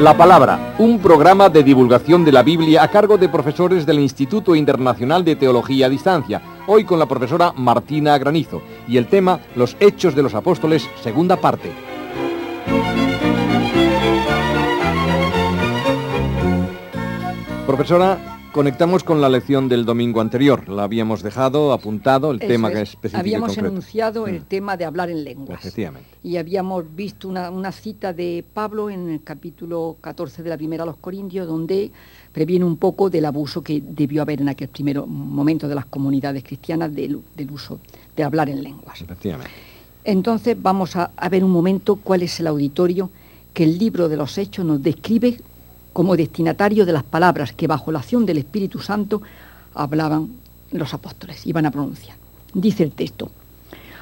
La Palabra, un programa de divulgación de la Biblia a cargo de profesores del Instituto Internacional de Teología a Distancia, hoy con la profesora Martina Granizo, y el tema Los Hechos de los Apóstoles, segunda parte. Profesora, Conectamos con la lección del domingo anterior. La habíamos dejado apuntado, el tema que es específico. Habíamos enunciado el mm. tema de hablar en lenguas. Efectivamente. Y habíamos visto una, cita de Pablo en el capítulo 14 de la primera a los Corintios, donde previene un poco del abuso que debió haber en aquel primer momento de las comunidades cristianas del, uso de hablar en lenguas. Efectivamente. Entonces vamos a, a ver un momento cuál es el auditorio que el libro de los Hechos nos describe como destinatario de las palabras que bajo la acción del Espíritu Santo hablaban los apóstoles, iban a pronunciar. Dice el texto,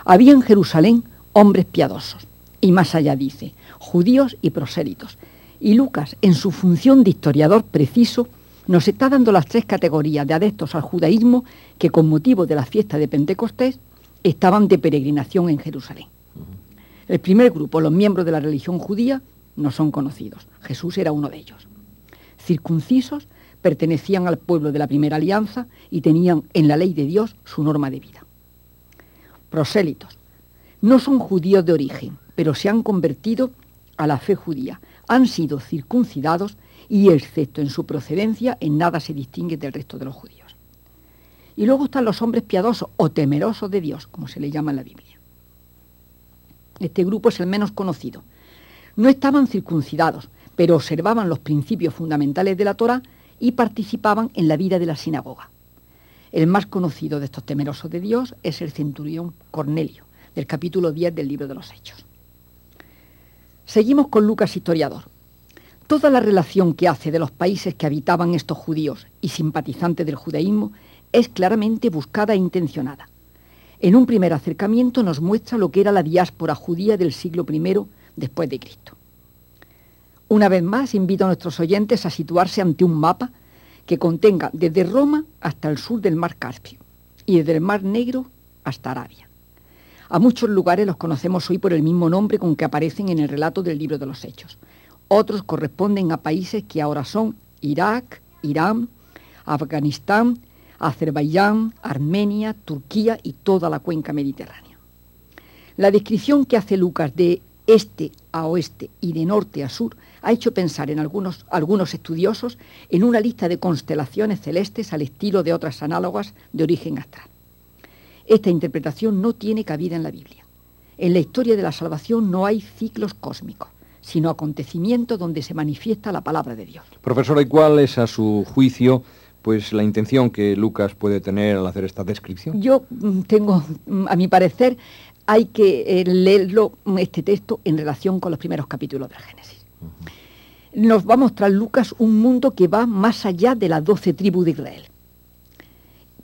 había en Jerusalén hombres piadosos, y más allá dice, judíos y prosélitos. Y Lucas, en su función de historiador preciso, nos está dando las tres categorías de adeptos al judaísmo que con motivo de la fiesta de Pentecostés estaban de peregrinación en Jerusalén. El primer grupo, los miembros de la religión judía, no son conocidos. Jesús era uno de ellos circuncisos, pertenecían al pueblo de la primera alianza y tenían en la ley de Dios su norma de vida. Prosélitos. No son judíos de origen, pero se han convertido a la fe judía. Han sido circuncidados y, excepto en su procedencia, en nada se distingue del resto de los judíos. Y luego están los hombres piadosos o temerosos de Dios, como se le llama en la Biblia. Este grupo es el menos conocido. No estaban circuncidados, pero observaban los principios fundamentales de la Torá y participaban en la vida de la sinagoga. El más conocido de estos temerosos de Dios es el centurión Cornelio, del capítulo 10 del libro de los Hechos. Seguimos con Lucas historiador. Toda la relación que hace de los países que habitaban estos judíos y simpatizantes del judaísmo es claramente buscada e intencionada. En un primer acercamiento nos muestra lo que era la diáspora judía del siglo I después de Cristo. Una vez más, invito a nuestros oyentes a situarse ante un mapa que contenga desde Roma hasta el sur del mar Caspio y desde el mar Negro hasta Arabia. A muchos lugares los conocemos hoy por el mismo nombre con que aparecen en el relato del libro de los Hechos. Otros corresponden a países que ahora son Irak, Irán, Afganistán, Azerbaiyán, Armenia, Turquía y toda la cuenca mediterránea. La descripción que hace Lucas de este a oeste y de norte a sur ha hecho pensar en algunos, algunos estudiosos en una lista de constelaciones celestes al estilo de otras análogas de origen astral. Esta interpretación no tiene cabida en la Biblia. En la historia de la salvación no hay ciclos cósmicos, sino acontecimientos donde se manifiesta la palabra de Dios. Profesora, ¿y cuál es a su juicio pues la intención que Lucas puede tener al hacer esta descripción? Yo mm, tengo, mm, a mi parecer, hay que eh, leerlo, este texto, en relación con los primeros capítulos del Génesis nos va a mostrar Lucas un mundo que va más allá de las doce tribus de Israel,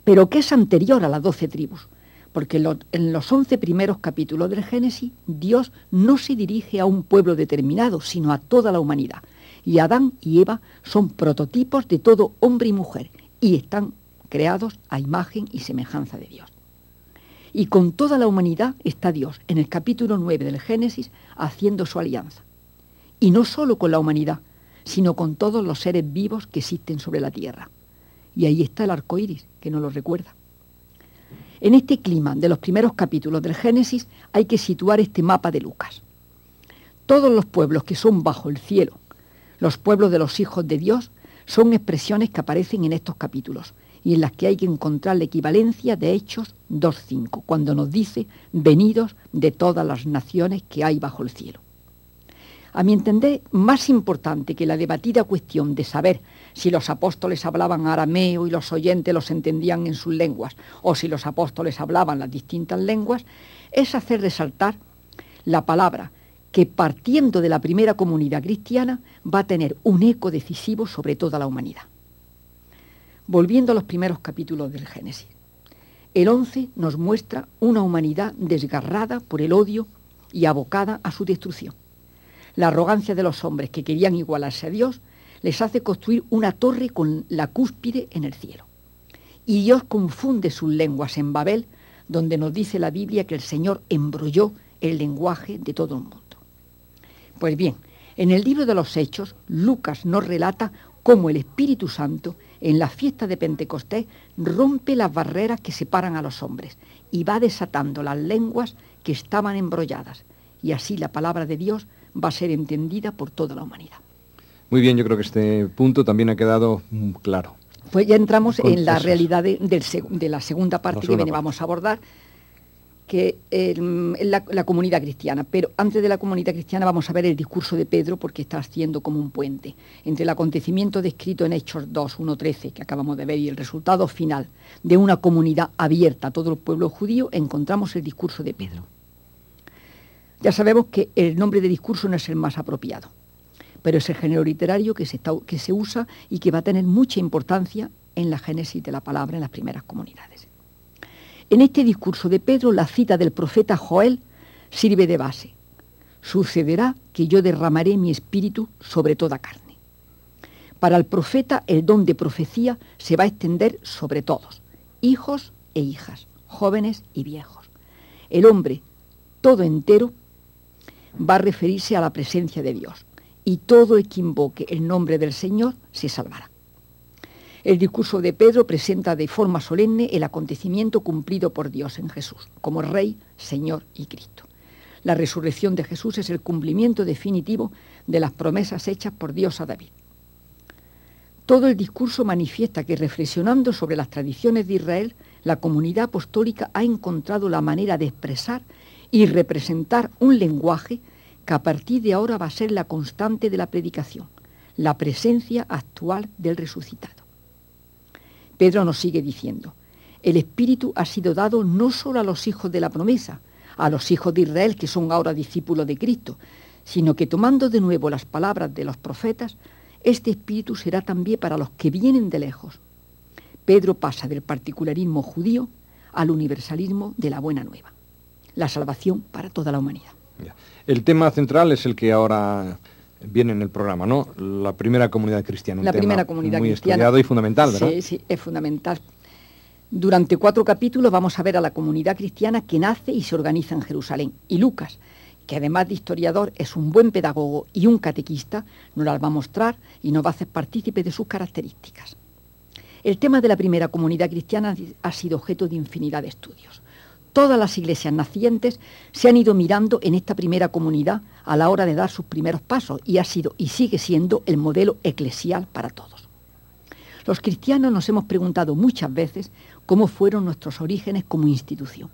pero que es anterior a las doce tribus, porque en los once primeros capítulos del Génesis Dios no se dirige a un pueblo determinado, sino a toda la humanidad. Y Adán y Eva son prototipos de todo hombre y mujer y están creados a imagen y semejanza de Dios. Y con toda la humanidad está Dios, en el capítulo 9 del Génesis, haciendo su alianza y no solo con la humanidad, sino con todos los seres vivos que existen sobre la tierra. Y ahí está el arco iris, que nos lo recuerda. En este clima de los primeros capítulos del Génesis hay que situar este mapa de Lucas. Todos los pueblos que son bajo el cielo, los pueblos de los hijos de Dios, son expresiones que aparecen en estos capítulos y en las que hay que encontrar la equivalencia de Hechos 2.5, cuando nos dice, venidos de todas las naciones que hay bajo el cielo. A mi entender, más importante que la debatida cuestión de saber si los apóstoles hablaban arameo y los oyentes los entendían en sus lenguas, o si los apóstoles hablaban las distintas lenguas, es hacer resaltar la palabra que partiendo de la primera comunidad cristiana va a tener un eco decisivo sobre toda la humanidad. Volviendo a los primeros capítulos del Génesis. El 11 nos muestra una humanidad desgarrada por el odio y abocada a su destrucción. La arrogancia de los hombres que querían igualarse a Dios les hace construir una torre con la cúspide en el cielo. Y Dios confunde sus lenguas en Babel, donde nos dice la Biblia que el Señor embrolló el lenguaje de todo el mundo. Pues bien, En el libro de los Hechos, Lucas nos relata cómo el Espíritu Santo, en la fiesta de Pentecostés, rompe las barreras que separan a los hombres y va desatando las lenguas que estaban embrolladas. Y así la palabra de Dios va a ser entendida por toda la humanidad. Muy bien, yo creo que este punto también ha quedado mm, claro. Pues ya entramos en la realidad de, la segunda parte que vamos a abordar, que es la, comunidad cristiana. Pero antes de la comunidad cristiana vamos a ver el discurso de Pedro porque está haciendo como un puente entre el acontecimiento descrito en Hechos 2, 1, 13 que acabamos de ver y el resultado final de una comunidad abierta a todo el pueblo judío, encontramos el discurso de Pedro. Ya sabemos que el nombre de discurso no es el más apropiado pero es el género literario que se usa y que va a tener mucha importancia en la génesis de la palabra en las primeras comunidades. En este discurso de Pedro, la cita del profeta Joel sirve de base. Sucederá que yo derramaré mi espíritu sobre toda carne. Para el profeta el don de profecía se va a extender sobre todos, hijos e hijas, jóvenes y viejos. El hombre, todo entero, va a referirse a la presencia de Dios y todo el que invoque el nombre del Señor se salvará. El discurso de Pedro presenta de forma solemne el acontecimiento cumplido por Dios en Jesús, como Rey, Señor y Cristo. La resurrección de Jesús es el cumplimiento definitivo de las promesas hechas por Dios a David. Todo el discurso manifiesta que reflexionando sobre las tradiciones de Israel, la comunidad apostólica ha encontrado la manera de expresar y representar un lenguaje que a partir de ahora va a ser la constante de la predicación, la presencia actual del resucitado. Pedro nos sigue diciendo, el Espíritu ha sido dado no solo a los hijos de la promesa, a los hijos de Israel que son ahora discípulos de Cristo, sino que tomando de nuevo las palabras de los profetas, este Espíritu será también para los que vienen de lejos. Pedro pasa del particularismo judío al universalismo de la buena nueva, la salvación para toda la humanidad. El tema central es el que ahora viene en el programa, ¿no? La primera comunidad cristiana. la primera comunidad muy cristiana. estudiado y fundamental, ¿verdad? Sí, sí, es fundamental. Durante cuatro capítulos vamos a ver a la comunidad cristiana que nace y se organiza en Jerusalén. Y Lucas, que además de historiador es un buen pedagogo y un catequista, nos las va a mostrar y nos va a hacer partícipe de sus características. El tema de la primera comunidad cristiana ha sido objeto de infinidad de estudios todas las iglesias nacientes se han ido mirando en esta primera comunidad a la hora de dar sus primeros pasos y ha sido y sigue siendo el modelo eclesial para todos. Los cristianos nos hemos preguntado muchas veces cómo fueron nuestros orígenes como institución.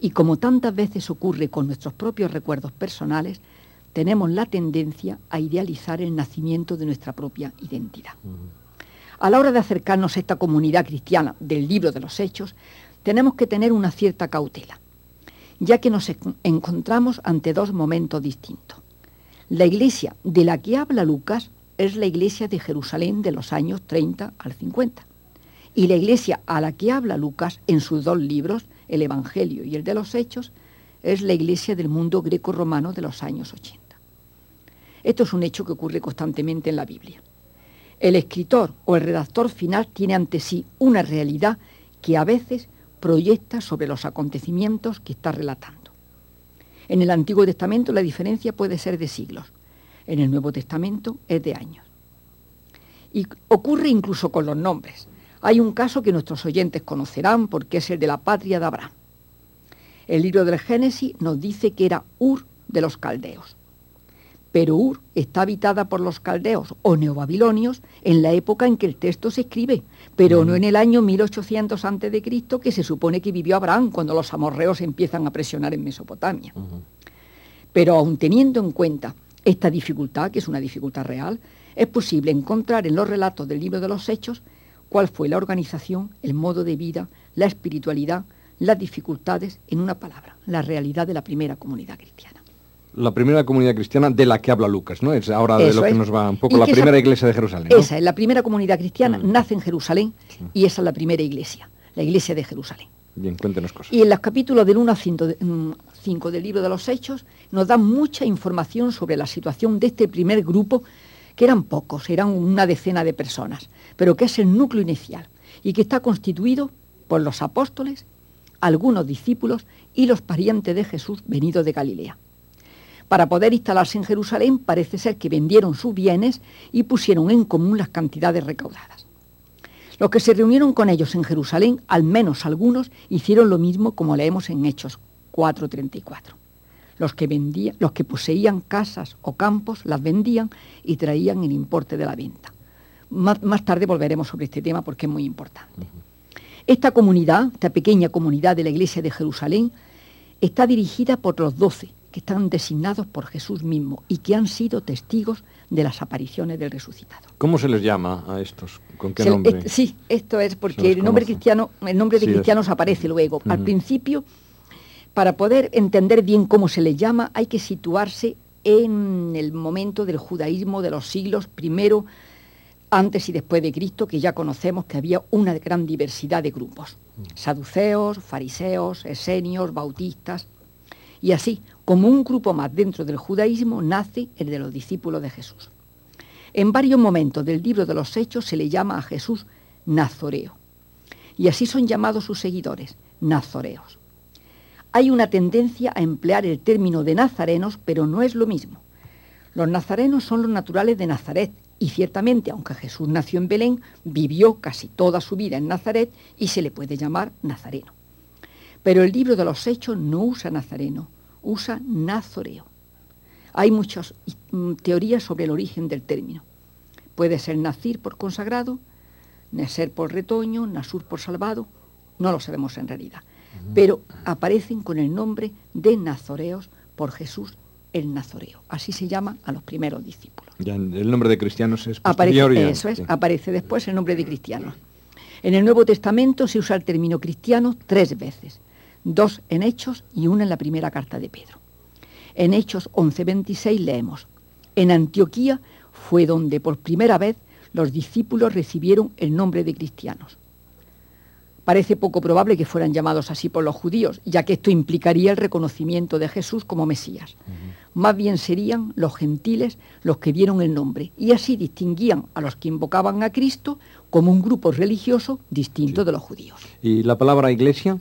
Y como tantas veces ocurre con nuestros propios recuerdos personales, tenemos la tendencia a idealizar el nacimiento de nuestra propia identidad. A la hora de acercarnos a esta comunidad cristiana del libro de los Hechos, tenemos que tener una cierta cautela, ya que nos encontramos ante dos momentos distintos. La iglesia de la que habla Lucas es la iglesia de Jerusalén de los años 30 al 50. Y la iglesia a la que habla Lucas en sus dos libros, el Evangelio y el de los Hechos, es la iglesia del mundo greco-romano de los años 80. Esto es un hecho que ocurre constantemente en la Biblia. El escritor o el redactor final tiene ante sí una realidad que a veces proyecta sobre los acontecimientos que está relatando. En el Antiguo Testamento la diferencia puede ser de siglos, en el Nuevo Testamento es de años. Y ocurre incluso con los nombres. Hay un caso que nuestros oyentes conocerán porque es el de la patria de Abraham. El libro del Génesis nos dice que era Ur de los caldeos pero Ur está habitada por los caldeos o neobabilonios en la época en que el texto se escribe, pero no en el año 1800 a.C., que se supone que vivió Abraham cuando los amorreos empiezan a presionar en Mesopotamia. Pero aun teniendo en cuenta esta dificultad, que es una dificultad real, es posible encontrar en los relatos del libro de los Hechos cuál fue la organización, el modo de vida, la espiritualidad, las dificultades, en una palabra, la realidad de la primera comunidad cristiana la primera comunidad cristiana de la que habla Lucas, ¿no? Es ahora de lo que nos va un poco la primera iglesia de Jerusalén. Esa es la primera comunidad cristiana, mm. nace en Jerusalén y esa es la primera iglesia, la iglesia de Jerusalén. Bien, cuéntenos cosas. Y en los capítulos del 1 al 5 mm, del libro de los Hechos nos dan mucha información sobre la situación de este primer grupo, que eran pocos, eran una decena de personas, pero que es el núcleo inicial y que está constituido por los apóstoles, algunos discípulos y los parientes de Jesús venidos de Galilea. Para poder instalarse en Jerusalén parece ser que vendieron sus bienes y pusieron en común las cantidades recaudadas. Los que se reunieron con ellos en Jerusalén, al menos algunos, hicieron lo mismo como leemos en Hechos 4:34. Los que, vendían, los que poseían casas o campos las vendían y traían el importe de la venta. Más, tarde volveremos sobre este tema porque es muy importante. Esta comunidad, esta pequeña comunidad de la iglesia de Jerusalén, está dirigida por los doce, que están designados por Jesús mismo y que han sido testigos de las apariciones del resucitado. ¿Cómo se les llama a estos? ¿Con qué nombre? sí, esto es porque el nombre cristiano, el nombre de cristianos aparece luego. Al principio, para poder entender bien cómo se les llama, hay que situarse en el momento del judaísmo de los siglos primero antes y después de Cristo, que ya conocemos que había una gran diversidad de grupos, saduceos, fariseos, esenios, bautistas, y así, como un grupo más dentro del judaísmo, nace el de los discípulos de Jesús. En varios momentos del libro de los Hechos se le llama a Jesús Nazoreo, y así son llamados sus seguidores, nazoreos. Hay una tendencia a emplear el término de nazarenos, pero no es lo mismo. Los nazarenos son los naturales de Nazaret, y ciertamente, aunque Jesús nació en Belén, vivió casi toda su vida en Nazaret y se le puede llamar nazareno. Pero el libro de los Hechos no usa nazareno, usa nazoreo. Hay muchas mm, teorías sobre el origen del término. Puede ser nacir por consagrado, nacer por retoño, nasur por salvado, no lo sabemos en realidad. Pero aparecen con el nombre de nazoreos por Jesús el nazoreo. Así se llama a los primeros discípulos el nombre de cristianos es aparece, Eso es, aparece después el nombre de cristianos. En el Nuevo Testamento se usa el término cristiano tres veces, dos en Hechos y una en la primera carta de Pedro. En Hechos 11:26 leemos, en Antioquía fue donde por primera vez los discípulos recibieron el nombre de cristianos. Parece poco probable que fueran llamados así por los judíos, ya que esto implicaría el reconocimiento de Jesús como Mesías. Más bien serían los gentiles los que dieron el nombre, y así distinguían a los que invocaban a Cristo como un grupo religioso distinto de los judíos. ¿Y la palabra iglesia?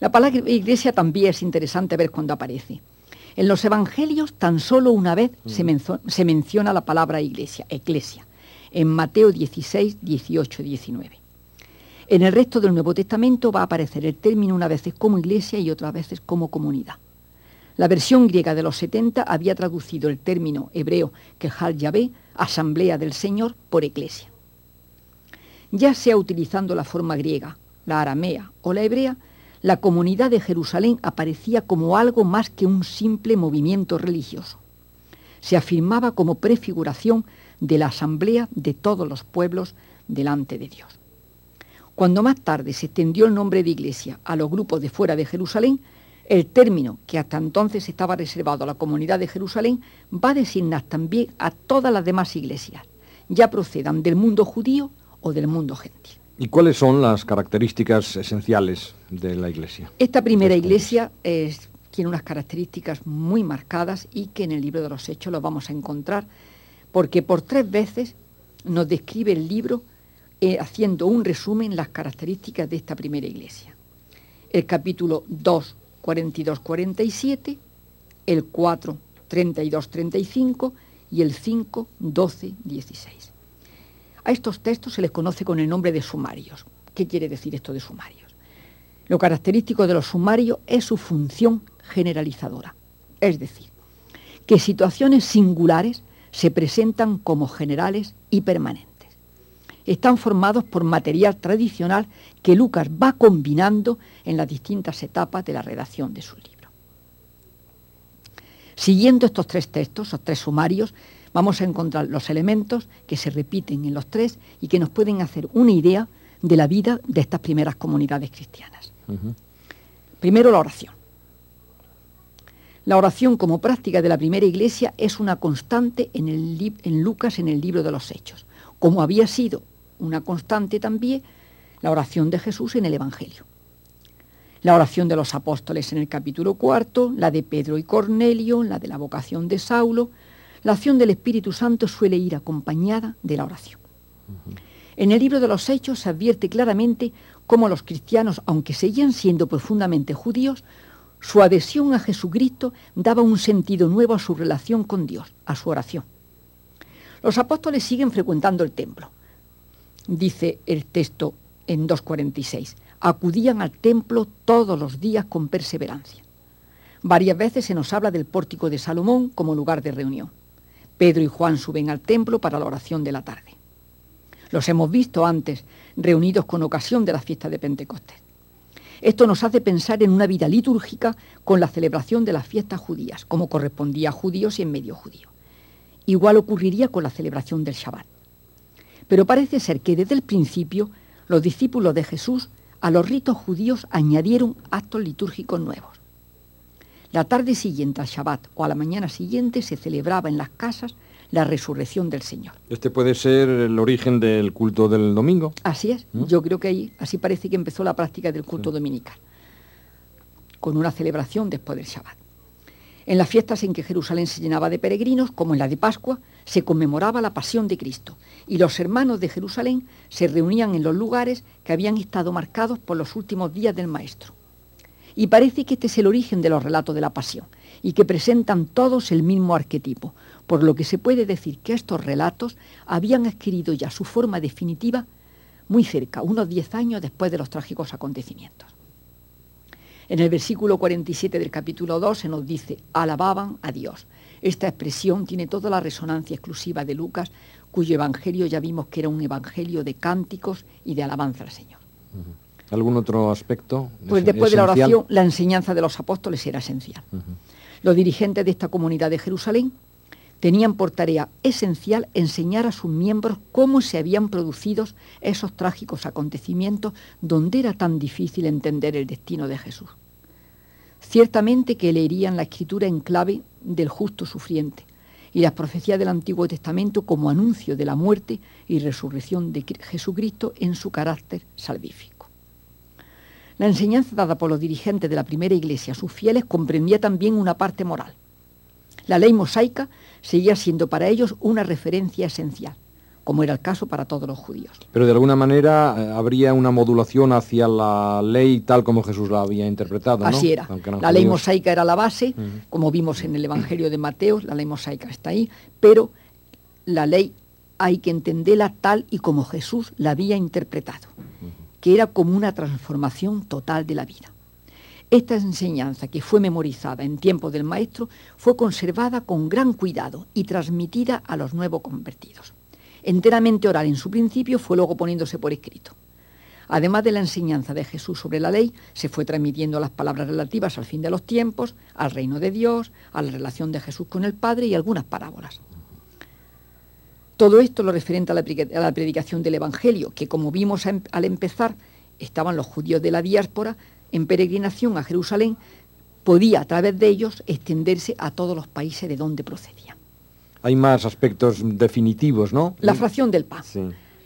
La palabra iglesia también es interesante ver cuando aparece. En los evangelios tan solo una vez se, se menciona la palabra iglesia, eclesia, en Mateo 16, 18, 19. En el resto del Nuevo Testamento va a aparecer el término una veces como iglesia y otras veces como comunidad. La versión griega de los 70 había traducido el término hebreo Kehal Yahvé, asamblea del Señor, por iglesia. Ya sea utilizando la forma griega, la aramea o la hebrea, la comunidad de Jerusalén aparecía como algo más que un simple movimiento religioso. Se afirmaba como prefiguración de la asamblea de todos los pueblos delante de Dios. Cuando más tarde se extendió el nombre de iglesia a los grupos de fuera de Jerusalén, el término que hasta entonces estaba reservado a la comunidad de Jerusalén va a designar también a todas las demás iglesias, ya procedan del mundo judío o del mundo gentil. ¿Y cuáles son las características esenciales de la iglesia? Esta primera iglesia tiene unas características muy marcadas y que en el libro de los Hechos lo vamos a encontrar, porque por tres veces nos describe el libro eh, haciendo un resumen las características de esta primera iglesia. El capítulo 2, 42-47, el 4, 32-35 y el 5, 12, 16. A estos textos se les conoce con el nombre de sumarios. ¿Qué quiere decir esto de sumarios? Lo característico de los sumarios es su función generalizadora, es decir, que situaciones singulares se presentan como generales y permanentes están formados por material tradicional que Lucas va combinando en las distintas etapas de la redacción de su libro. Siguiendo estos tres textos, estos tres sumarios, vamos a encontrar los elementos que se repiten en los tres y que nos pueden hacer una idea de la vida de estas primeras comunidades cristianas. Primero, la oración. La oración como práctica de la primera iglesia es una constante en, en Lucas en el libro de los Hechos, como había sido una constante también la oración de Jesús en el Evangelio. La oración de los apóstoles en el capítulo cuarto, la de Pedro y Cornelio, la de la vocación de Saulo, la acción del Espíritu Santo suele ir acompañada de la oración. En el libro de los Hechos se advierte claramente cómo los cristianos, aunque seguían siendo profundamente judíos, Su adhesión a Jesucristo daba un sentido nuevo a su relación con Dios, a su oración. Los apóstoles siguen frecuentando el templo. Dice el texto en 2.46, acudían al templo todos los días con perseverancia. Varias veces se nos habla del pórtico de Salomón como lugar de reunión. Pedro y Juan suben al templo para la oración de la tarde. Los hemos visto antes, reunidos con ocasión de la fiesta de Pentecostés. Esto nos hace pensar en una vida litúrgica con la celebración de las fiestas judías, como correspondía a judíos y en medio judío. Igual ocurriría con la celebración del Shabbat. Pero parece ser que desde el principio los discípulos de Jesús a los ritos judíos añadieron actos litúrgicos nuevos. La tarde siguiente al Shabbat o a la mañana siguiente se celebraba en las casas la resurrección del Señor. Este puede ser el origen del culto del domingo. Así es, ¿Mm? yo creo que ahí, así parece que empezó la práctica del culto dominical, con una celebración después del Shabbat. En las fiestas en que Jerusalén se llenaba de peregrinos, como en la de Pascua, se conmemoraba la pasión de Cristo y los hermanos de Jerusalén se reunían en los lugares que habían estado marcados por los últimos días del Maestro. Y parece que este es el origen de los relatos de la pasión y que presentan todos el mismo arquetipo, por lo que se puede decir que estos relatos habían adquirido ya su forma definitiva muy cerca, unos diez años después de los trágicos acontecimientos. En el versículo 47 del capítulo 2 se nos dice, alababan a Dios. Esta expresión tiene toda la resonancia exclusiva de Lucas, cuyo evangelio ya vimos que era un evangelio de cánticos y de alabanza al Señor. ¿Algún otro aspecto? Pues después de la oración, la enseñanza de los apóstoles era esencial. Los dirigentes de esta comunidad de Jerusalén tenían por tarea esencial enseñar a sus miembros cómo se habían producido esos trágicos acontecimientos donde era tan difícil entender el destino de Jesús. Ciertamente que leerían la escritura en clave del justo sufriente y las profecías del Antiguo Testamento como anuncio de la muerte y resurrección de Jesucristo en su carácter salvífico. La enseñanza dada por los dirigentes de la primera iglesia a sus fieles comprendía también una parte moral. La ley mosaica seguía siendo para ellos una referencia esencial, como era el caso para todos los judíos. Pero de alguna manera eh, habría una modulación hacia la ley tal como Jesús la había interpretado. ¿no? Así era. La ley mosaica era la base, como vimos en el Evangelio de Mateo, la ley mosaica está ahí, pero la ley hay que entenderla tal y como Jesús la había interpretado, que era como una transformación total de la vida. Esta enseñanza, que fue memorizada en tiempo del Maestro, fue conservada con gran cuidado y transmitida a los nuevos convertidos. Enteramente oral en su principio, fue luego poniéndose por escrito. Además de la enseñanza de Jesús sobre la ley, se fue transmitiendo las palabras relativas al fin de los tiempos, al reino de Dios, a la relación de Jesús con el Padre y algunas parábolas. Todo esto lo referente a la, predicación del Evangelio, que como vimos em, al empezar, estaban los judíos de la diáspora en peregrinación a Jerusalén, podía a través de ellos extenderse a todos los países de donde procedían. Hay más aspectos definitivos, ¿no? La fracción del pan.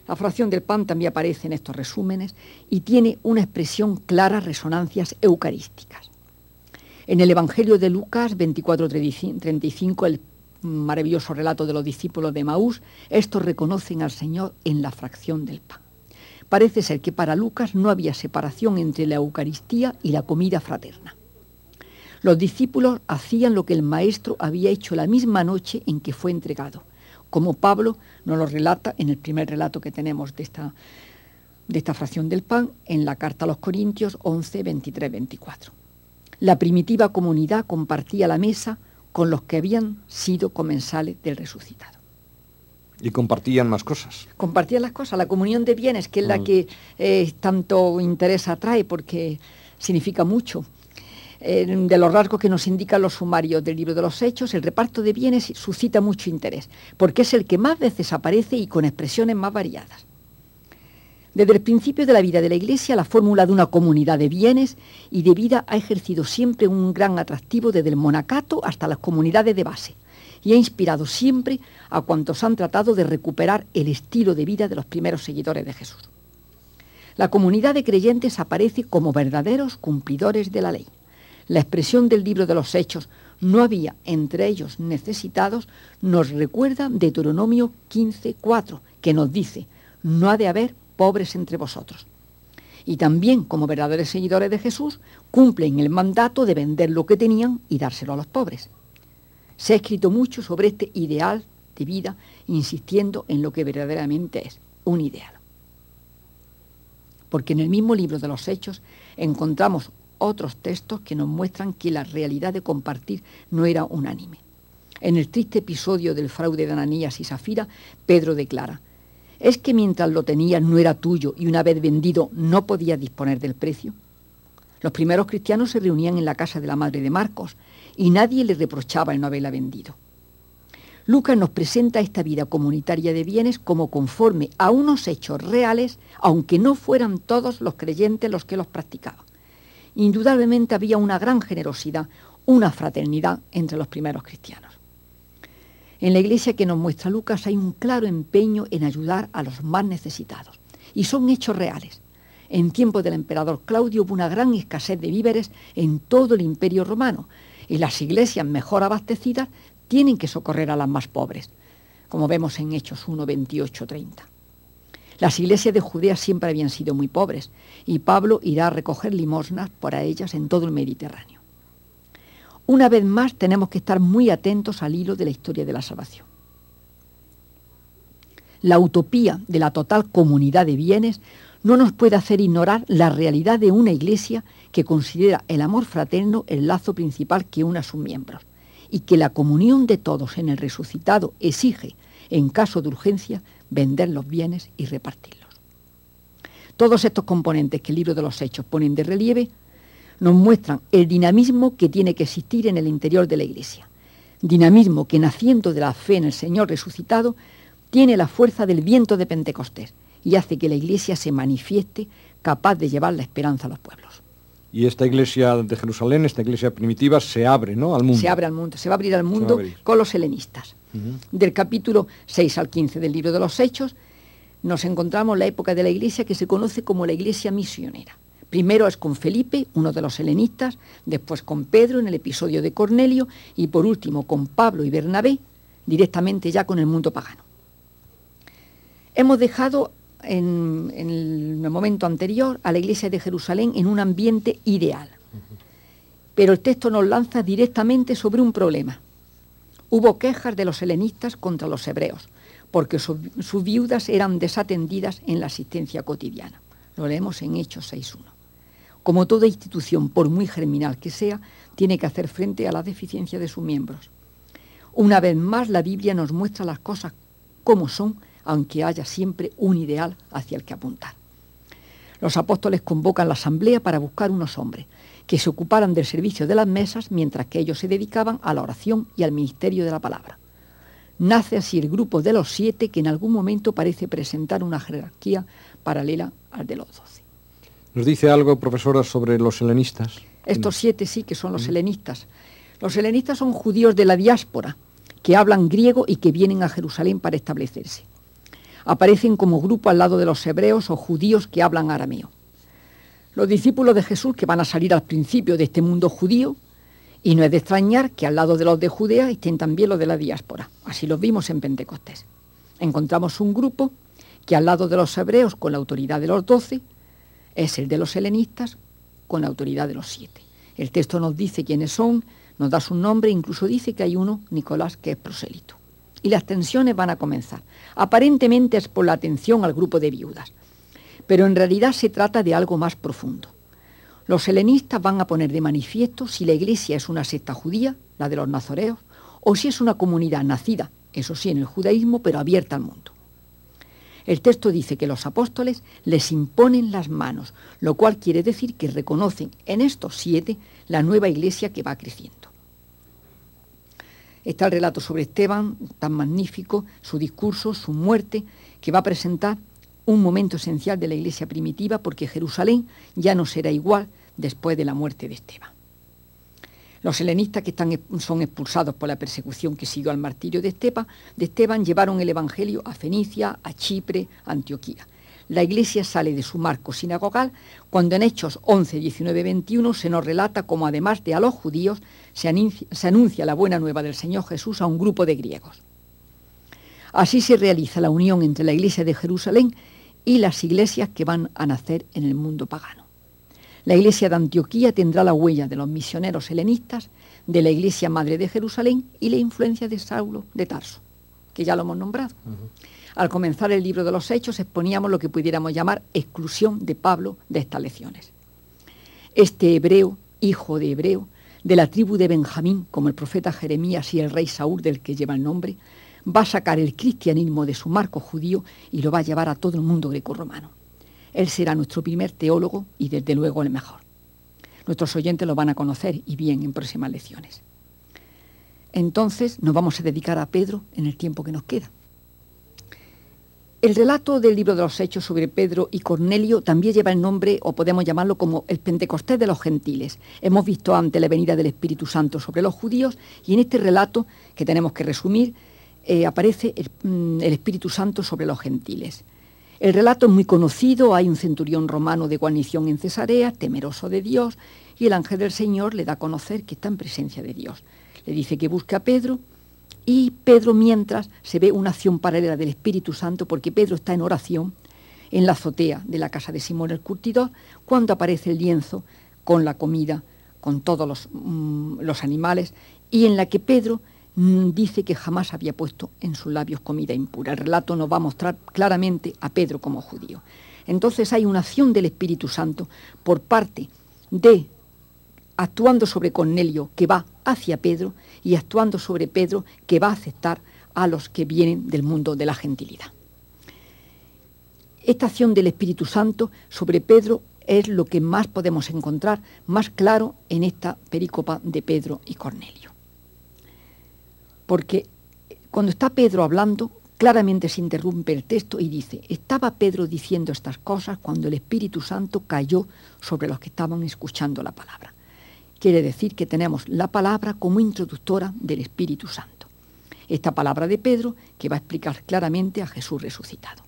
La fracción del pan también aparece en estos resúmenes y tiene una expresión clara, resonancias eucarísticas. En el Evangelio de Lucas 24:35, el maravilloso relato de los discípulos de Maús, estos reconocen al Señor en la fracción del pan. Parece ser que para Lucas no había separación entre la Eucaristía y la comida fraterna. Los discípulos hacían lo que el Maestro había hecho la misma noche en que fue entregado, como Pablo nos lo relata en el primer relato que tenemos de esta, de esta fracción del pan en la carta a los Corintios 11, 23, 24. La primitiva comunidad compartía la mesa con los que habían sido comensales del resucitado. Y compartían más cosas. Compartían las cosas, la comunión de bienes, que es la mm. que eh, tanto interés atrae porque significa mucho. Eh, de los rasgos que nos indican los sumarios del libro de los Hechos, el reparto de bienes suscita mucho interés, porque es el que más veces aparece y con expresiones más variadas. Desde el principio de la vida de la Iglesia, la fórmula de una comunidad de bienes y de vida ha ejercido siempre un gran atractivo desde el monacato hasta las comunidades de base y ha inspirado siempre a cuantos han tratado de recuperar el estilo de vida de los primeros seguidores de Jesús. La comunidad de creyentes aparece como verdaderos cumplidores de la ley. La expresión del libro de los Hechos, no había entre ellos necesitados, nos recuerda Deuteronomio 15.4, que nos dice, no ha de haber pobres entre vosotros. y también como verdaderos seguidores de Jesús cumplen el mandato de vender lo que tenían y dárselo a los pobres. Se ha escrito mucho sobre este ideal de vida, insistiendo en lo que verdaderamente es un ideal. Porque en el mismo libro de los Hechos encontramos otros textos que nos muestran que la realidad de compartir no era unánime. En el triste episodio del fraude de Ananías y Safira, Pedro declara, ¿es que mientras lo tenías no era tuyo y una vez vendido no podías disponer del precio? Los primeros cristianos se reunían en la casa de la madre de Marcos y nadie le reprochaba el no haberla vendido. Lucas nos presenta esta vida comunitaria de bienes como conforme a unos hechos reales, aunque no fueran todos los creyentes los que los practicaban. Indudablemente había una gran generosidad, una fraternidad entre los primeros cristianos. En la iglesia que nos muestra Lucas hay un claro empeño en ayudar a los más necesitados. Y son hechos reales. En tiempo del emperador Claudio hubo una gran escasez de víveres en todo el imperio romano y las iglesias mejor abastecidas tienen que socorrer a las más pobres, como vemos en Hechos 1, 28, 30. Las iglesias de Judea siempre habían sido muy pobres y Pablo irá a recoger limosnas para ellas en todo el Mediterráneo. Una vez más tenemos que estar muy atentos al hilo de la historia de la salvación. La utopía de la total comunidad de bienes no nos puede hacer ignorar la realidad de una iglesia que considera el amor fraterno el lazo principal que une a sus miembros y que la comunión de todos en el resucitado exige, en caso de urgencia, vender los bienes y repartirlos. Todos estos componentes que el libro de los Hechos ponen de relieve nos muestran el dinamismo que tiene que existir en el interior de la Iglesia. Dinamismo que naciendo de la fe en el Señor resucitado tiene la fuerza del viento de Pentecostés y hace que la Iglesia se manifieste capaz de llevar la esperanza a los pueblos. Y esta iglesia de Jerusalén, esta iglesia primitiva, se abre ¿no? al mundo. Se abre al mundo, se va a abrir al mundo con los helenistas. Del capítulo 6 al 15 del libro de los Hechos, nos encontramos la época de la iglesia que se conoce como la iglesia misionera. Primero es con Felipe, uno de los helenistas, después con Pedro en el episodio de Cornelio y por último con Pablo y Bernabé, directamente ya con el mundo pagano. Hemos dejado en, el momento anterior a la iglesia de Jerusalén en un ambiente ideal, pero el texto nos lanza directamente sobre un problema. Hubo quejas de los helenistas contra los hebreos, porque sus viudas eran desatendidas en la asistencia cotidiana. Lo leemos en Hechos 6.1. Como toda institución, por muy germinal que sea, tiene que hacer frente a la deficiencia de sus miembros. Una vez más, la Biblia nos muestra las cosas como son, aunque haya siempre un ideal hacia el que apuntar. Los apóstoles convocan la asamblea para buscar unos hombres que se ocuparan del servicio de las mesas mientras que ellos se dedicaban a la oración y al ministerio de la palabra. Nace así el grupo de los siete que en algún momento parece presentar una jerarquía paralela al de los doce. ¿Nos dice algo, profesora, sobre los helenistas? Estos siete sí que son los helenistas. Los helenistas son judíos de la diáspora, que hablan griego y que vienen a Jerusalén para establecerse. Aparecen como grupo al lado de los hebreos o judíos que hablan arameo. Los discípulos de Jesús que van a salir al principio de este mundo judío, y no es de extrañar que al lado de los de Judea estén también los de la diáspora. Así los vimos en Pentecostés. Encontramos un grupo que al lado de los hebreos, con la autoridad de los doce, es el de los helenistas con la autoridad de los siete. El texto nos dice quiénes son, nos da su nombre, incluso dice que hay uno, Nicolás, que es prosélito. Y las tensiones van a comenzar. Aparentemente es por la atención al grupo de viudas, pero en realidad se trata de algo más profundo. Los helenistas van a poner de manifiesto si la iglesia es una secta judía, la de los nazoreos, o si es una comunidad nacida, eso sí, en el judaísmo, pero abierta al mundo. El texto dice que los apóstoles les imponen las manos, lo cual quiere decir que reconocen en estos siete la nueva iglesia que va creciendo. Está el relato sobre Esteban, tan magnífico, su discurso, su muerte, que va a presentar un momento esencial de la iglesia primitiva porque Jerusalén ya no será igual después de la muerte de Esteban. Los helenistas que están, son expulsados por la persecución que siguió al martirio de, de Esteban llevaron el Evangelio a Fenicia, a Chipre, a Antioquía. La iglesia sale de su marco sinagogal cuando en Hechos 11, 19, 21 se nos relata como además de a los judíos se anuncia la buena nueva del Señor Jesús a un grupo de griegos. Así se realiza la unión entre la iglesia de Jerusalén y las iglesias que van a nacer en el mundo pagano. La iglesia de Antioquía tendrá la huella de los misioneros helenistas, de la iglesia madre de Jerusalén y la influencia de Saulo de Tarso, que ya lo hemos nombrado. Al comenzar el libro de los Hechos exponíamos lo que pudiéramos llamar exclusión de Pablo de estas lecciones. Este hebreo, hijo de hebreo, de la tribu de Benjamín, como el profeta Jeremías y el rey Saúl del que lleva el nombre, va a sacar el cristianismo de su marco judío y lo va a llevar a todo el mundo greco-romano. Él será nuestro primer teólogo y desde luego el mejor. Nuestros oyentes lo van a conocer y bien en próximas lecciones. Entonces nos vamos a dedicar a Pedro en el tiempo que nos queda. El relato del libro de los Hechos sobre Pedro y Cornelio también lleva el nombre, o podemos llamarlo como el Pentecostés de los gentiles. Hemos visto antes la venida del Espíritu Santo sobre los judíos y en este relato, que tenemos que resumir, eh, aparece mm, el, Espíritu Santo sobre los gentiles. El relato es muy conocido, hay un centurión romano de guarnición en Cesarea, temeroso de Dios, y el ángel del Señor le da a conocer que está en presencia de Dios. Le dice que busque a Pedro, y Pedro mientras se ve una acción paralela del Espíritu Santo, porque Pedro está en oración en la azotea de la casa de Simón el Curtidor, cuando aparece el lienzo con la comida, con todos los, mm, los animales, y en la que Pedro dice que jamás había puesto en sus labios comida impura. El relato nos va a mostrar claramente a Pedro como judío. Entonces hay una acción del Espíritu Santo por parte de actuando sobre Cornelio que va hacia Pedro y actuando sobre Pedro que va a aceptar a los que vienen del mundo de la gentilidad. Esta acción del Espíritu Santo sobre Pedro es lo que más podemos encontrar más claro en esta perícopa de Pedro y Cornelio porque cuando está Pedro hablando, claramente se interrumpe el texto y dice, estaba Pedro diciendo estas cosas cuando el Espíritu Santo cayó sobre los que estaban escuchando la palabra. Quiere decir que tenemos la palabra como introductora del Espíritu Santo. Esta palabra de Pedro que va a explicar claramente a Jesús resucitado.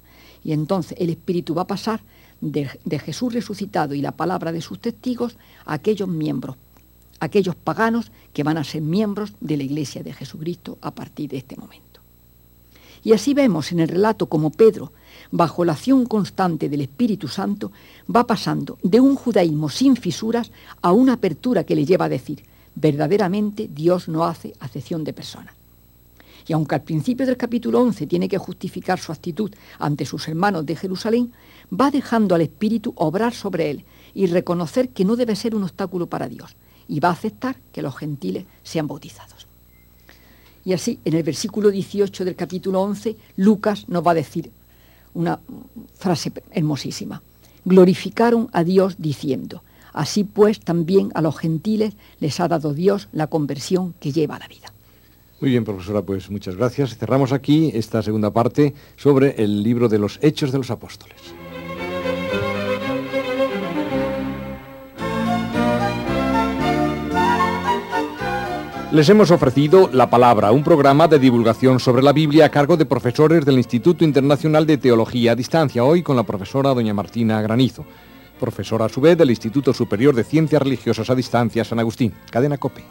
Y entonces el Espíritu va a pasar de, de Jesús resucitado y la palabra de sus testigos a aquellos miembros aquellos paganos que van a ser miembros de la Iglesia de Jesucristo a partir de este momento. Y así vemos en el relato como Pedro, bajo la acción constante del Espíritu Santo, va pasando de un judaísmo sin fisuras a una apertura que le lleva a decir, verdaderamente Dios no hace acepción de personas. Y aunque al principio del capítulo 11 tiene que justificar su actitud ante sus hermanos de Jerusalén, va dejando al Espíritu obrar sobre él y reconocer que no debe ser un obstáculo para Dios, y va a aceptar que los gentiles sean bautizados. Y así, en el versículo 18 del capítulo 11, Lucas nos va a decir una frase hermosísima. Glorificaron a Dios diciendo, así pues también a los gentiles les ha dado Dios la conversión que lleva a la vida. Muy bien, profesora, pues muchas gracias. Cerramos aquí esta segunda parte sobre el libro de los Hechos de los Apóstoles. Les hemos ofrecido La Palabra, un programa de divulgación sobre la Biblia a cargo de profesores del Instituto Internacional de Teología a Distancia, hoy con la profesora doña Martina Granizo, profesora a su vez del Instituto Superior de Ciencias Religiosas a Distancia San Agustín, cadena COPE.